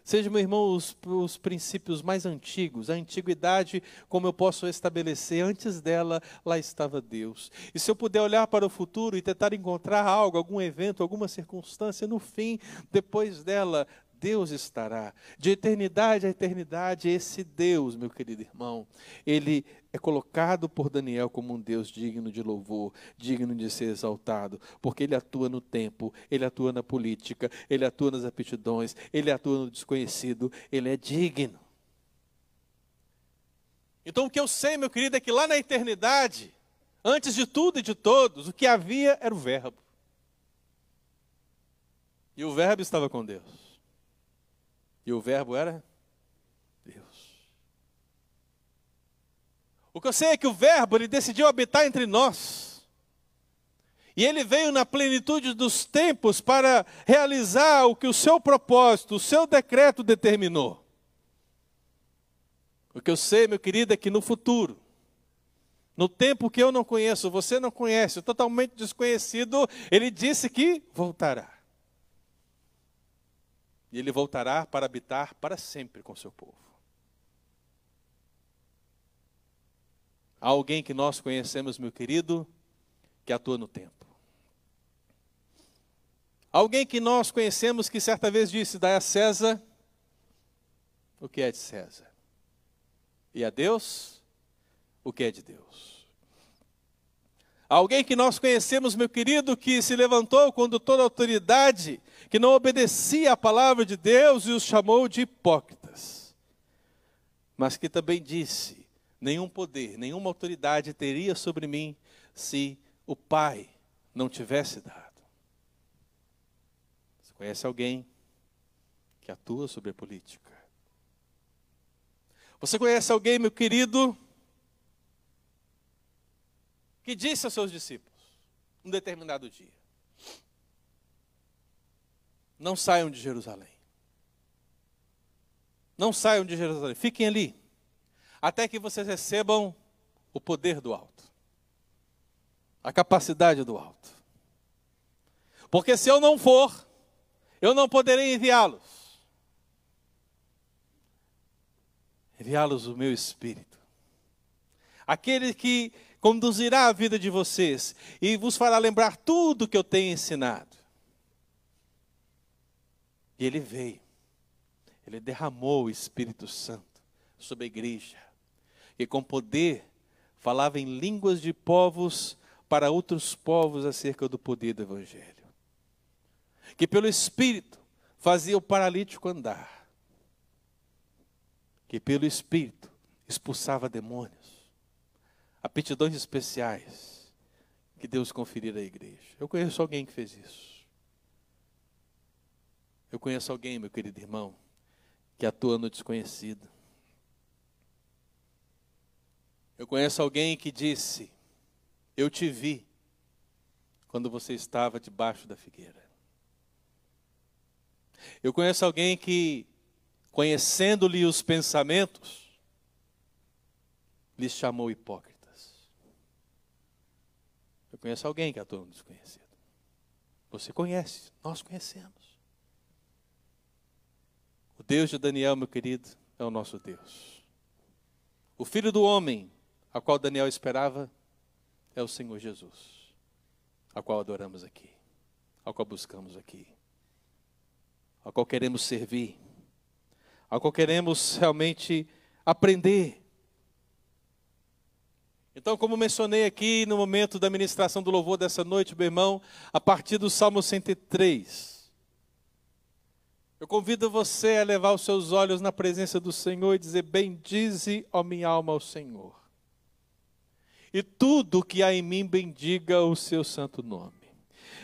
Seja, meu irmão, os, os, princípios mais antigos, a antiguidade, como eu posso estabelecer, antes dela, lá estava Deus. E se eu puder olhar para o futuro e tentar encontrar algo, algum evento, alguma circunstância, no fim, depois dela, Deus estará. De eternidade a eternidade, esse Deus, meu querido irmão, ele é colocado por Daniel como um Deus digno de louvor, digno de ser exaltado, porque ele atua no tempo, ele atua na política, ele atua nas aptidões, ele atua no desconhecido, ele é digno. Então o que eu sei, meu querido, é que lá na eternidade, antes de tudo e de todos, o que havia era o Verbo. E o Verbo estava com Deus. E o Verbo era Deus. O que eu sei é que o Verbo ele decidiu habitar entre nós. E ele veio na plenitude dos tempos para realizar o que o seu propósito, o seu decreto determinou. O que eu sei, meu querido, é que no futuro, no tempo que eu não conheço, você não conhece, totalmente desconhecido, ele disse que voltará. E ele voltará para habitar para sempre com seu povo. Há alguém que nós conhecemos, meu querido, que atua no tempo. Alguém que nós conhecemos que certa vez disse: Dai a César o que é de César, e a Deus o que é de Deus. Alguém que nós conhecemos, meu querido, que se levantou quando toda autoridade que não obedecia à palavra de Deus e os chamou de hipócritas. Mas que também disse: nenhum poder, nenhuma autoridade teria sobre mim se o Pai não tivesse dado. Você conhece alguém que atua sobre a política? Você conhece alguém, meu querido, que disse aos seus discípulos, um determinado dia: não saiam de Jerusalém. Não saiam de Jerusalém, fiquem ali, até que vocês recebam o poder do alto, a capacidade do alto. Porque se eu não for, eu não poderei enviá-los. Enviá-los o meu espírito. Aquele que conduzirá a vida de vocês e vos fará lembrar tudo que eu tenho ensinado. E ele veio. Ele derramou o Espírito Santo sobre a igreja. E com poder falava em línguas de povos para outros povos acerca do poder do Evangelho. Que pelo Espírito fazia o paralítico andar. Que pelo Espírito expulsava demônios. Aptidões especiais que Deus conferira à igreja. Eu conheço alguém que fez isso. Eu conheço alguém, meu querido irmão, que atua no desconhecido. Eu conheço alguém que disse: Eu te vi quando você estava debaixo da figueira. Eu conheço alguém que, conhecendo-lhe os pensamentos, lhes chamou hipócritas. Eu conheço alguém que atua no desconhecido. Você conhece, nós conhecemos. O Deus de Daniel, meu querido, é o nosso Deus. O filho do homem, a qual Daniel esperava, é o Senhor Jesus, a qual adoramos aqui, a qual buscamos aqui, a qual queremos servir, a qual queremos realmente aprender. Então, como mencionei aqui no momento da ministração do louvor dessa noite, meu irmão, a partir do Salmo 103, eu convido você a levar os seus olhos na presença do Senhor e dizer: Bendize, ó minha alma, ao Senhor. E tudo que há em mim bendiga o seu santo nome.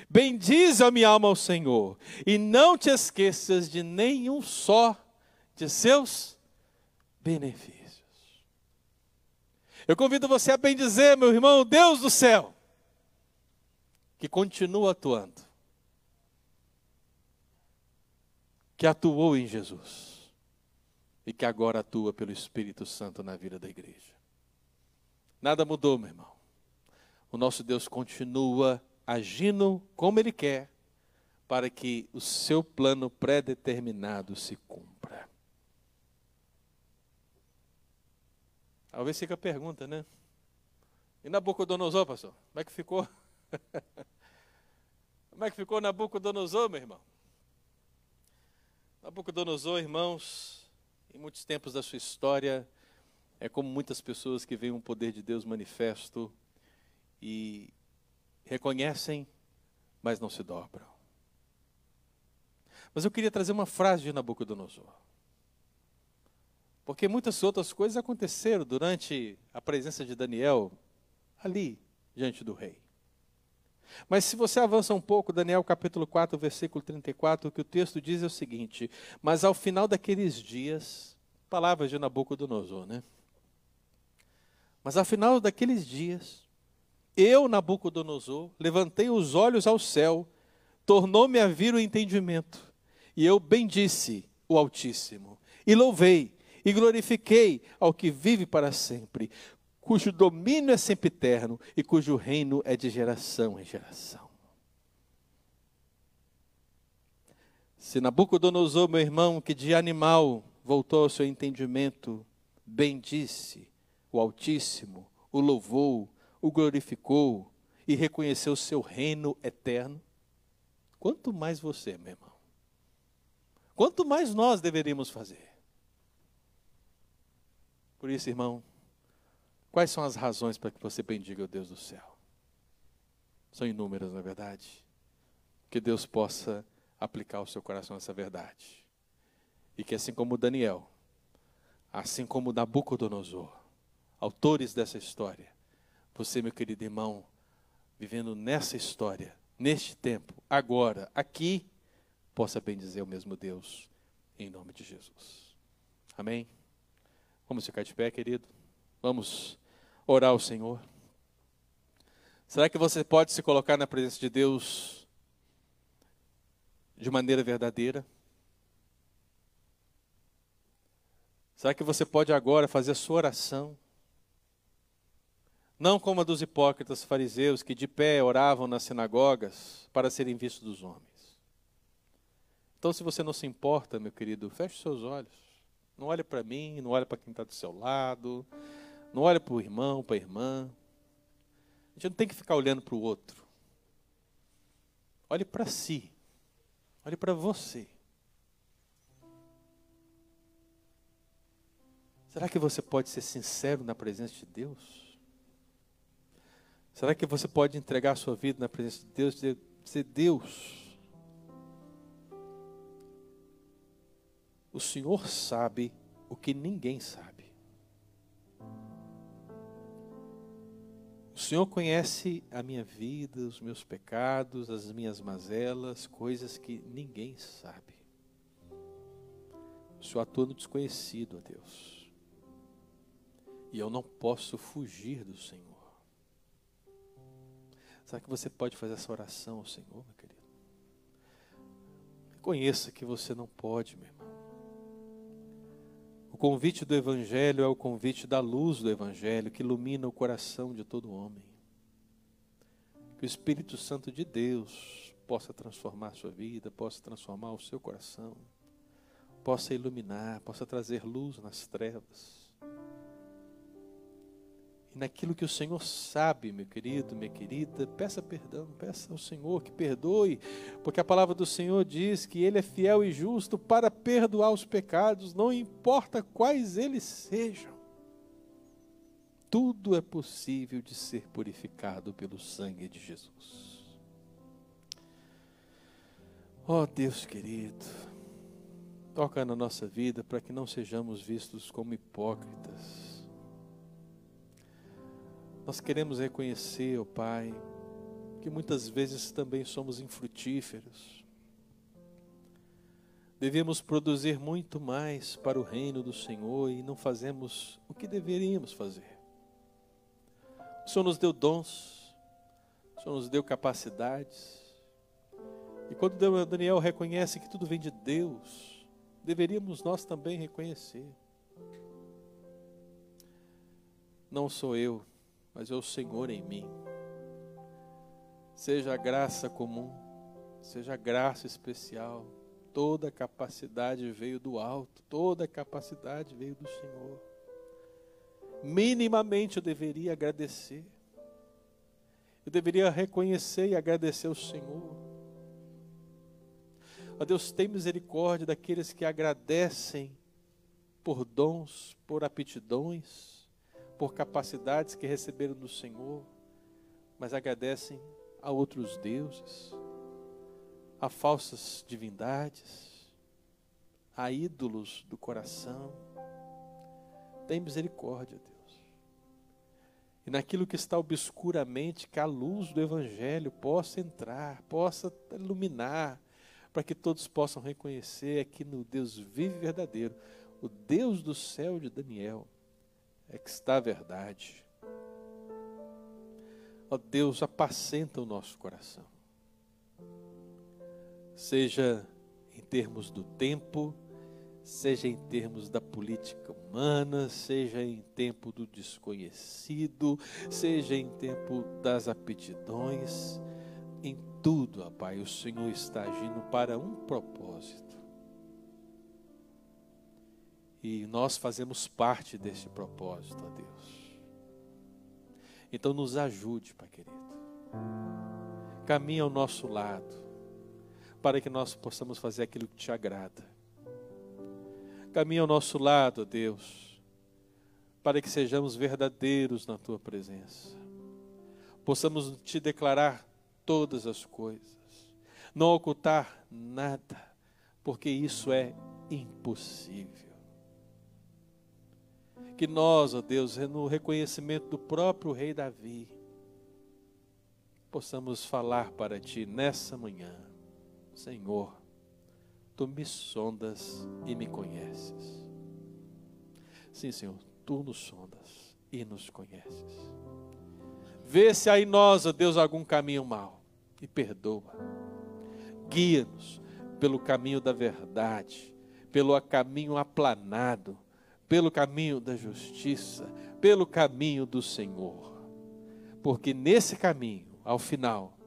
Bendize, ó minha alma, ao Senhor, e não te esqueças de nenhum só de seus benefícios. Eu convido você a bendizer, meu irmão, Deus do céu, que continua atuando, que atuou em Jesus e que agora atua pelo Espírito Santo na vida da igreja. Nada mudou, meu irmão. O nosso Deus continua agindo como Ele quer, para que o seu plano pré-determinado se cumpra. Talvez fique a pergunta, né? E Nabucodonosor, pastor? Como é que ficou? (laughs) Como é que ficou Nabucodonosor, meu irmão? Nabucodonosor, irmãos, em muitos tempos da sua história, é como muitas pessoas que veem o poder de Deus manifesto e reconhecem, mas não se dobram. Mas eu queria trazer uma frase de Nabucodonosor. Porque muitas outras coisas aconteceram durante a presença de Daniel ali diante do rei. Mas se você avança um pouco, Daniel capítulo 4, versículo 34, o que o texto diz é o seguinte: Mas ao final daqueles dias, palavras de Nabucodonosor, né? Mas ao final daqueles dias, eu, Nabucodonosor, levantei os olhos ao céu, tornou-me a vir o entendimento, e eu bendisse o Altíssimo, e louvei e glorifiquei ao que vive para sempre, cujo domínio é sempre eterno e cujo reino é de geração em geração. Se Nabucodonosor, meu irmão, que de animal voltou ao seu entendimento, bendisse o Altíssimo, o louvou, o glorificou e reconheceu o seu reino eterno, quanto mais você, meu irmão. Quanto mais nós deveríamos fazer. Por isso, irmão, quais são as razões para que você bendiga o Deus do céu? São inúmeras, na é verdade. Que Deus possa aplicar ao seu coração essa verdade. E que assim como Daniel, assim como Nabucodonosor, autores dessa história, você, meu querido irmão, vivendo nessa história, neste tempo, agora, aqui, possa bendizer o mesmo Deus, em nome de Jesus. Amém? Vamos ficar de pé, querido. Vamos orar ao Senhor. Será que você pode se colocar na presença de Deus de maneira verdadeira? Será que você pode agora fazer a sua oração? Não como a dos hipócritas fariseus que de pé oravam nas sinagogas para serem vistos dos homens. Então, se você não se importa, meu querido, feche seus olhos. Não olha para mim, não olha para quem está do seu lado, não olha para o irmão, para a irmã. A gente não tem que ficar olhando para o outro. Olhe para si. Olhe para você. Será que você pode ser sincero na presença de Deus? Será que você pode entregar a sua vida na presença de Deus e dizer, Deus, o Senhor sabe o que ninguém sabe. Senhor conhece a minha vida, os meus pecados, as minhas mazelas, coisas que ninguém sabe. O Senhor atua no desconhecido, ó Deus. E eu não posso fugir do Senhor. Será que você pode fazer essa oração ao Senhor, meu querido? Reconheça que você não pode, meu irmão. O convite do Evangelho é o convite da luz do Evangelho que ilumina o coração de todo homem. Que o Espírito Santo de Deus possa transformar a sua vida, possa transformar o seu coração, possa iluminar, possa trazer luz nas trevas naquilo que o Senhor sabe, meu querido, minha querida, peça perdão, peça ao Senhor que perdoe, porque a palavra do Senhor diz que Ele é fiel e justo para perdoar os pecados, não importa quais eles sejam. tudo é possível de ser purificado pelo sangue de Jesus. Ó oh, Deus querido, toca na nossa vida para que não sejamos vistos como hipócritas. Nós queremos reconhecer, ó oh Pai, que muitas vezes também somos infrutíferos. Devemos produzir muito mais para o reino do Senhor e não fazemos o que deveríamos fazer. O Senhor nos deu dons, o Senhor nos deu capacidades. E quando Daniel reconhece que tudo vem de Deus, deveríamos nós também reconhecer. Não sou eu, mas é o Senhor em mim. Seja a graça comum, seja a graça especial, toda capacidade veio do alto, toda capacidade veio do Senhor minimamente eu deveria agradecer. Eu deveria reconhecer e agradecer ao Senhor. Ó Deus, tem misericórdia daqueles que agradecem por dons, por aptidões, por capacidades que receberam do Senhor, mas agradecem a outros deuses, a falsas divindades, a ídolos do coração tem misericórdia, Deus. E naquilo que está obscuramente, que a luz do Evangelho possa entrar, possa iluminar, para que todos possam reconhecer aqui no Deus vivo e verdadeiro, o Deus do céu de Daniel, é que está a verdade. Ó Deus, apacenta o nosso coração. Seja em termos do tempo, seja em termos da política humana, seja em tempo do desconhecido, seja em tempo das aptidões, em tudo, ó Pai, o Senhor está agindo para um propósito. E nós fazemos parte desse propósito, ó Deus. Então nos ajude, Pai querido. Caminhe ao nosso lado, para que nós possamos fazer aquilo que te agrada Caminha ao nosso lado, Deus, para que sejamos verdadeiros na tua presença. Possamos te declarar todas as coisas, não ocultar nada, porque isso é impossível. Que nós, ó Deus, no reconhecimento do próprio rei Davi, possamos falar para ti nessa manhã, Senhor, tu me sondas e me conheces. Sim, Senhor, tu nos sondas e nos conheces. Vê se há em nós, ó Deus, algum caminho mau e perdoa. Guia-nos pelo caminho da verdade, pelo caminho aplanado, pelo caminho da justiça, pelo caminho do Senhor. Porque nesse caminho, ao final,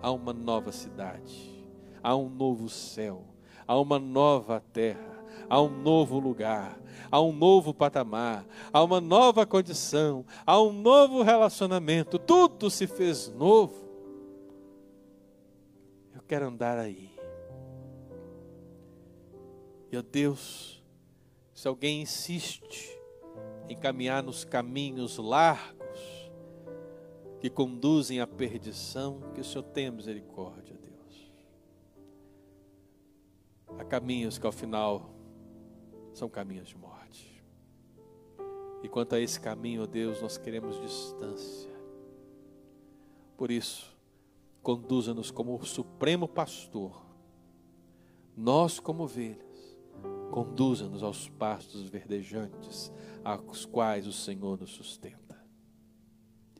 há uma nova cidade, há um novo céu a uma nova terra, a um novo lugar, a um novo patamar, a uma nova condição, a um novo relacionamento. Tudo se fez novo. Eu quero andar aí. Meu Deus, se alguém insiste em caminhar nos caminhos largos que conduzem à perdição, que o Senhor tenha misericórdia. Há caminhos que ao final são caminhos de morte. E quanto a esse caminho, Deus, nós queremos distância. Por isso, conduza-nos como o supremo pastor. Nós, como ovelhas, conduza-nos aos pastos verdejantes, aos quais o Senhor nos sustenta.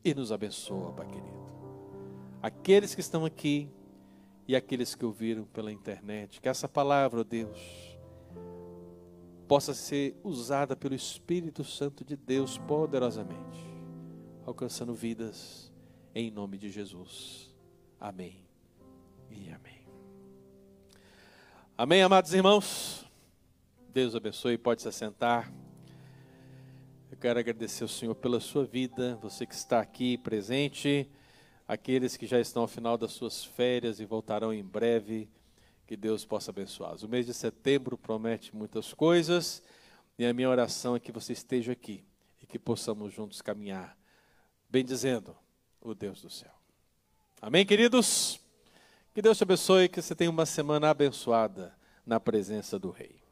E nos abençoa, Pai querido. Aqueles que estão aqui, e aqueles que ouviram pela internet. Que essa palavra, ó Deus, possa ser usada pelo Espírito Santo de Deus poderosamente, alcançando vidas em nome de Jesus. Amém e amém. Amém, amados irmãos. Deus abençoe, pode se assentar. Eu quero agradecer ao Senhor pela sua vida, você que está aqui presente aqueles que já estão ao final das suas férias e voltarão em breve, que Deus possa abençoá-los. O mês de setembro promete muitas coisas e a minha oração é que você esteja aqui e que possamos juntos caminhar, bendizendo o Deus do céu. Amém, queridos? Que Deus te abençoe, que você tenha uma semana abençoada na presença do Rei.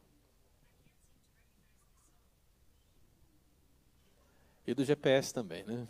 E do GPS também, né?